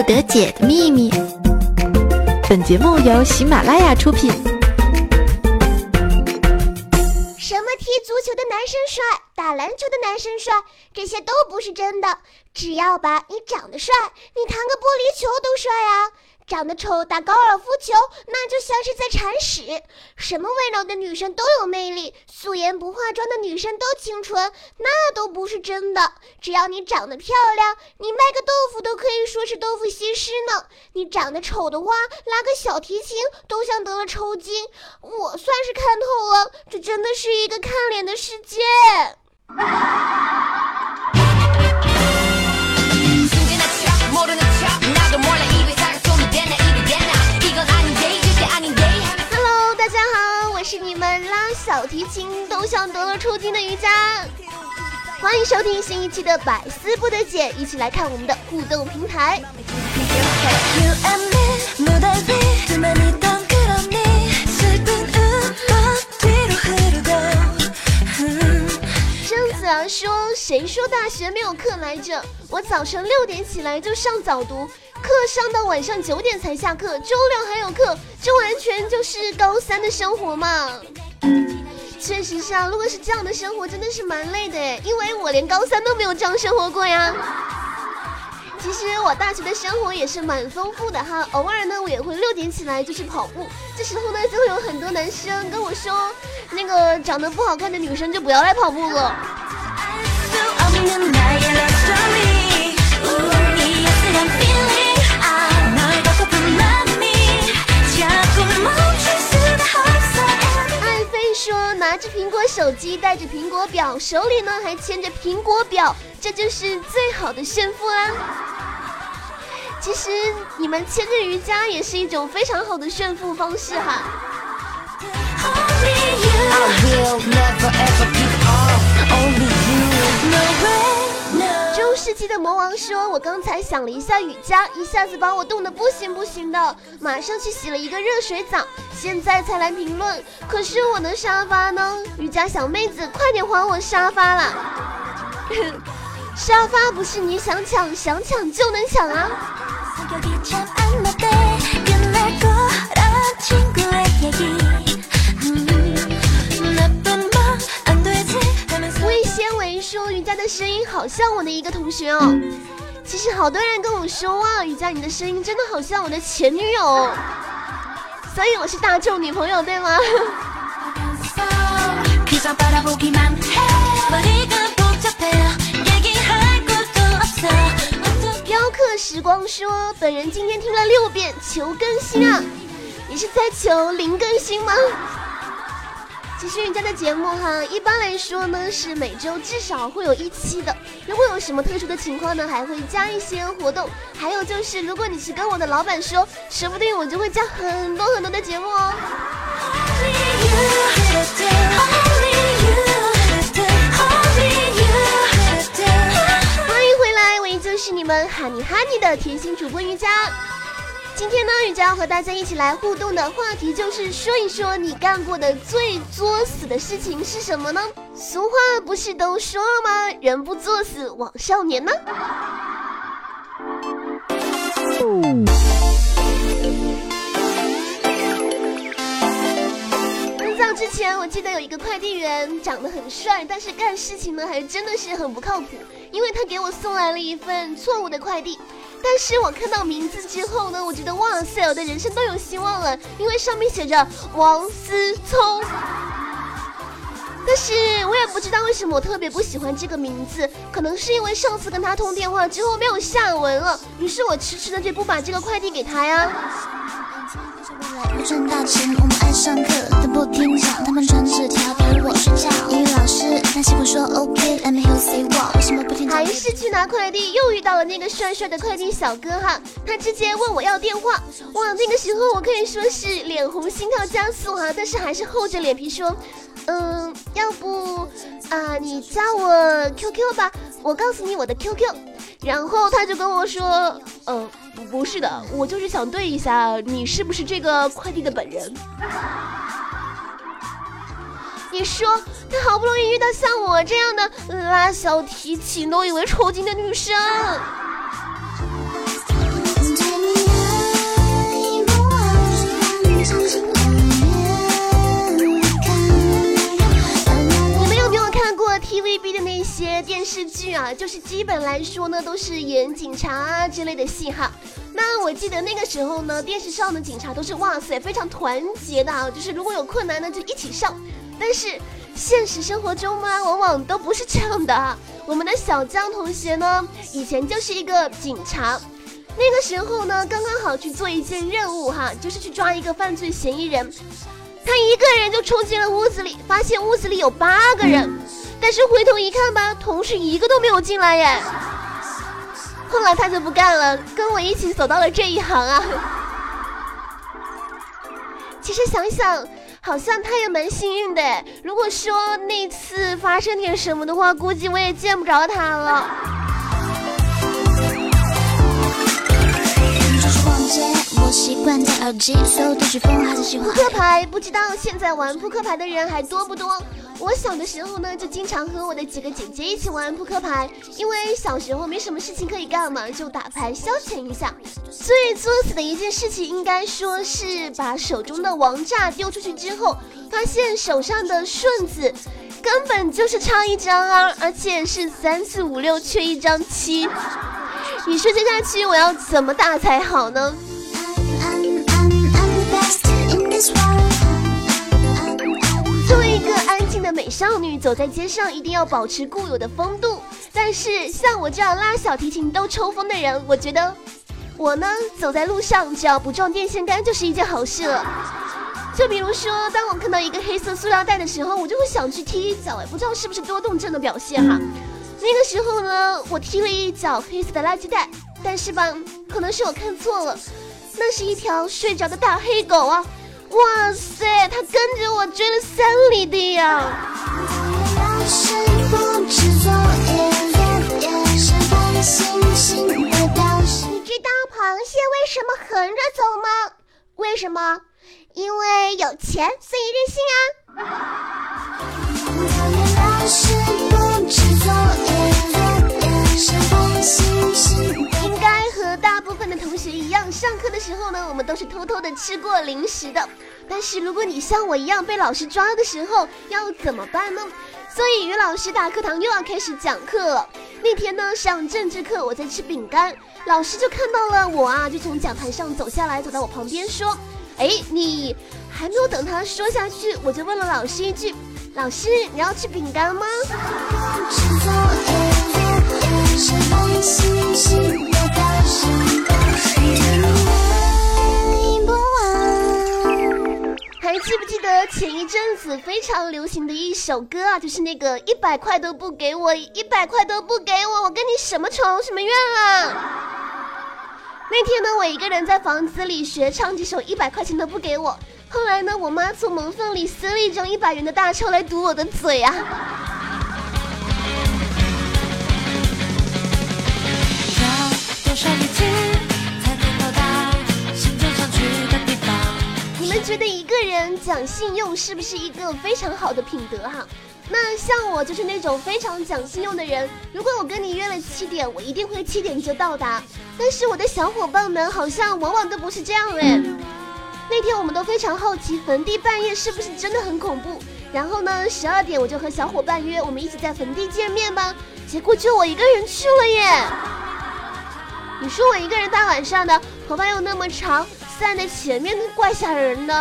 不得解的秘密。本节目由喜马拉雅出品。什么踢足球的男生帅，打篮球的男生帅，这些都不是真的。只要吧，你长得帅，你弹个玻璃球都帅啊。长得丑打高尔夫球，那就像是在铲屎。什么温柔的女生都有魅力，素颜不化妆的女生都清纯，那都不是真的。只要你长得漂亮，你卖个豆腐都可以说是豆腐西施呢。你长得丑的话，拉个小提琴都像得了抽筋。我算是看透了，这真的是一个看脸的世界。你们拉小提琴都像得了抽筋的瑜伽，欢迎收听新一期的百思不得解，一起来看我们的互动平台。谁说大学没有课来着？我早上六点起来就上早读。”课上到晚上九点才下课，周六还有课，这完全就是高三的生活嘛。确实是啊，如果是这样的生活，真的是蛮累的诶，因为我连高三都没有这样生活过呀。其实我大学的生活也是蛮丰富的哈，偶尔呢我也会六点起来就去跑步，这时候呢就会有很多男生跟我说，那个长得不好看的女生就不要来跑步了。说拿着苹果手机，带着苹果表，手里呢还牵着苹果表，这就是最好的炫富啦。其实你们牵着瑜伽也是一种非常好的炫富方式哈。中世纪的魔王说：“我刚才想了一下瑜伽，一下子把我冻得不行不行的，马上去洗了一个热水澡，现在才来评论。可是我的沙发呢？瑜伽小妹子，快点还我沙发啦！沙发不是你想抢想抢就能抢啊！”说瑜伽的声音好像我的一个同学哦，其实好多人跟我说哇，瑜伽你的声音真的好像我的前女友，所以我是大众女朋友对吗？雕刻时光说，本人今天听了六遍，求更新啊！你是在求零更新吗？其实人家的节目哈，一般来说呢是每周至少会有一期的。如果有什么特殊的情况呢，还会加一些活动。还有就是，如果你是跟我的老板说，说不定我就会加很多很多的节目哦。欢迎回来，我依旧是你们哈尼哈尼的甜心主播瑜伽。今天呢，雨佳要和大家一起来互动的话题就是说一说你干过的最作死的事情是什么呢？俗话不是都说了吗？人不作死枉少年呢。很早之前，我记得有一个快递员长得很帅，但是干事情呢还真的是很不靠谱，因为他给我送来了一份错误的快递。但是我看到名字之后呢，我觉得哇塞，我的人生都有希望了，因为上面写着王思聪。但是我也不知道为什么我特别不喜欢这个名字，可能是因为上次跟他通电话之后没有下文了，于是我迟迟的就不把这个快递给他呀。赚大钱，我们爱上课，但不听讲。他们传纸条陪我睡觉。英语老师，但是不说 OK，Let me hear say what？为什么不听？还是去拿快递，又遇到了那个帅帅的快递小哥哈。他直接问我要电话，哇，那个时候我可以说是脸红心跳加速哈，但是还是厚着脸皮说，嗯，要不啊，你加我 QQ 吧，我告诉你我的 QQ。然后他就跟我说，呃。不是的，我就是想对一下，你是不是这个快递的本人？你说，他好不容易遇到像我这样的拉小提琴都以为抽筋的女生。剧啊，就是基本来说呢，都是演警察啊之类的戏哈。那我记得那个时候呢，电视上的警察都是哇塞非常团结的啊，就是如果有困难呢就一起上。但是现实生活中呢，往往都不是这样的啊。我们的小江同学呢，以前就是一个警察，那个时候呢，刚刚好去做一件任务哈，就是去抓一个犯罪嫌疑人。他一个人就冲进了屋子里，发现屋子里有八个人，但是回头一看吧，同事一个都没有进来耶。后来他就不干了，跟我一起走到了这一行啊。其实想想，好像他也蛮幸运的。如果说那次发生点什么的话，估计我也见不着他了。扑克牌，不知道现在玩扑克牌的人还多不多？我小的时候呢，就经常和我的几个姐姐一起玩扑克牌，因为小时候没什么事情可以干嘛，就打牌消遣一下。最作死的一件事情，应该说是把手中的王炸丢出去之后，发现手上的顺子根本就是差一张啊，而且是三四五六缺一张七。你说接下去我要怎么打才好呢？作为一个安静的美少女，走在街上一定要保持固有的风度。但是像我这样拉小提琴都抽风的人，我觉得我呢走在路上只要不撞电线杆就是一件好事了。就比如说，当我看到一个黑色塑料袋的时候，我就会想去踢一脚，哎，不知道是不是多动症的表现哈。那个时候呢，我踢了一脚黑色的垃圾袋，但是吧，可能是我看错了，那是一条睡着的大黑狗啊！哇塞，他跟着我追了三里地呀！你知道螃蟹为什么横着走吗？为什么？因为有钱，所以任性啊！时候呢，我们都是偷偷的吃过零食的。但是如果你像我一样被老师抓的时候，要怎么办呢？所以于老师大课堂又要开始讲课了。那天呢，上政治课，我在吃饼干，老师就看到了我啊，就从讲台上走下来，走到我旁边说：“哎，你还没有等他说下去，我就问了老师一句：老师，你要吃饼干吗？”记不记得前一阵子非常流行的一首歌啊？就是那个一百块都不给我，一百块都不给我，我跟你什么仇什么怨啊？那天呢，我一个人在房子里学唱这首一百块钱都不给我。后来呢，我妈从门缝里塞了一张一百元的大钞来堵我的嘴啊。你你们觉得一个人讲信用是不是一个非常好的品德哈？那像我就是那种非常讲信用的人。如果我跟你约了七点，我一定会七点就到达。但是我的小伙伴们好像往往都不是这样哎。那天我们都非常好奇坟地半夜是不是真的很恐怖。然后呢，十二点我就和小伙伴约，我们一起在坟地见面吧。结果就我一个人去了耶。你说我一个人大晚上的，头发又那么长，站在前面都怪吓人的。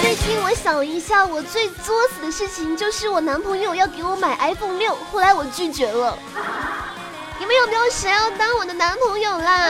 最近我想了一下，我最作死的事情就是我男朋友要给我买 iPhone 六，后来我拒绝了。你们有没有谁要当我的男朋友啦？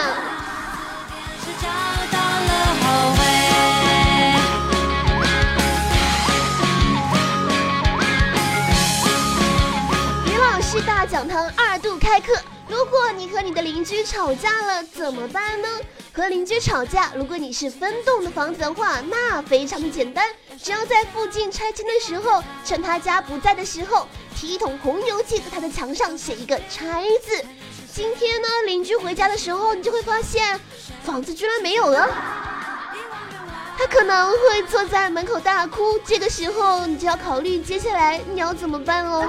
大讲堂二度开课。如果你和你的邻居吵架了，怎么办呢？和邻居吵架，如果你是分栋的房子的话，那非常的简单，只要在附近拆迁的时候，趁他家不在的时候，提一桶红油漆，在他的墙上写一个拆字。今天呢，邻居回家的时候，你就会发现房子居然没有了。他可能会坐在门口大哭，这个时候你就要考虑接下来你要怎么办喽。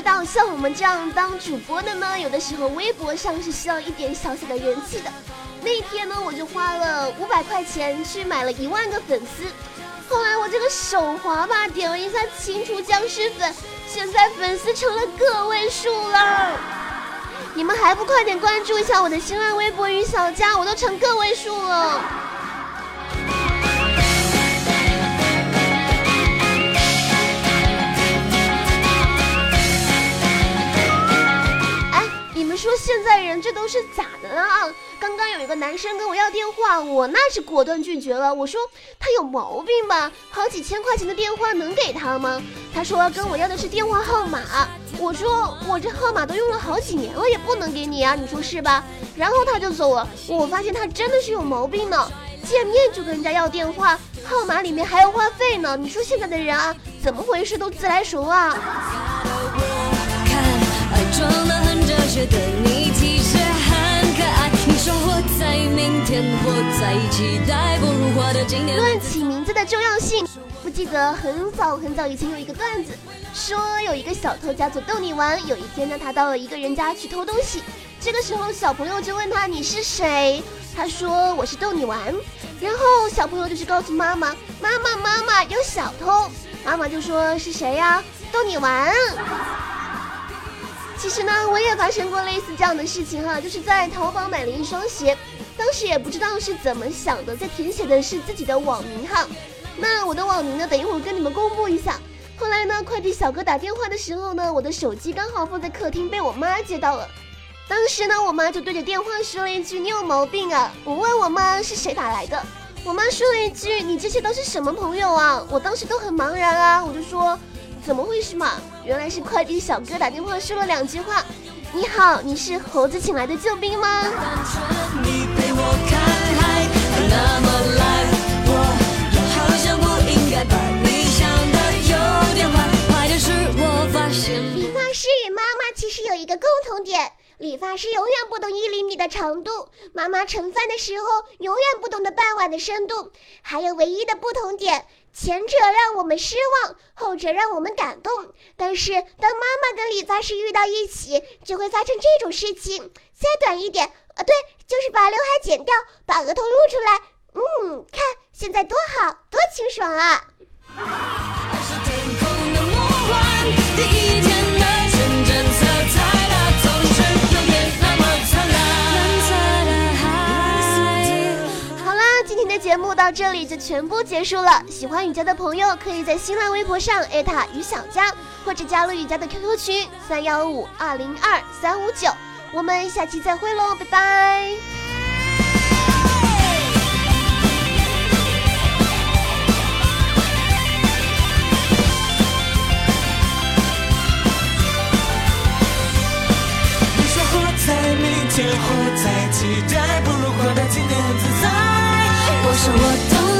知道，像我们这样当主播的呢，有的时候微博上是需要一点小小的人气的。那一天呢，我就花了五百块钱去买了一万个粉丝。后来我这个手滑吧，点了一下清除僵尸粉，现在粉丝成了个位数了。你们还不快点关注一下我的新浪微博与小佳，我都成个位数了。这都是咋的了啊？刚刚有一个男生跟我要电话，我那是果断拒绝了。我说他有毛病吧？好几千块钱的电话能给他吗？他说跟我要的是电话号码。我说我这号码都用了好几年了，也不能给你啊，你说是吧？然后他就走了。我发现他真的是有毛病呢，见面就跟人家要电话，号码里面还要话费呢。你说现在的人啊，怎么回事都自来熟啊？论起名字的重要性，不记得很早很早以前有一个段子，说有一个小偷叫做逗你玩。有一天呢，他到了一个人家去偷东西，这个时候小朋友就问他你是谁？他说我是逗你玩。然后小朋友就去告诉妈妈，妈妈妈妈有小偷。妈妈就说是谁呀？逗你玩。其实呢，我也发生过类似这样的事情哈，就是在淘宝买了一双鞋，当时也不知道是怎么想的，在填写的是自己的网名哈。那我的网名呢，等一会儿跟你们公布一下。后来呢，快递小哥打电话的时候呢，我的手机刚好放在客厅，被我妈接到了。当时呢，我妈就对着电话说了一句：“你有毛病啊！”我问我妈是谁打来的，我妈说了一句：“你这些都是什么朋友啊？”我当时都很茫然啊，我就说。怎么回事嘛？原来是快递小哥打电话说了两句话。你好，你是猴子请来的救兵吗？理发师与妈妈其实有一个共同点，理发师永远不懂一厘米的长度，妈妈盛饭的时候永远不懂得半碗的深度。还有唯一的不同点。前者让我们失望，后者让我们感动。但是当妈妈跟理发师遇到一起，就会发生这种事情。再短一点，呃，对，就是把刘海剪掉，把额头露出来。嗯，看现在多好，多清爽啊！这里就全部结束了。喜欢雨佳的朋友，可以在新浪微博上艾特雨小佳，或者加入雨佳的 QQ 群三幺五二零二三五九。我们下期再会喽，拜拜。你说活在明天，活在期待，不如活在今天，自在。我说我懂。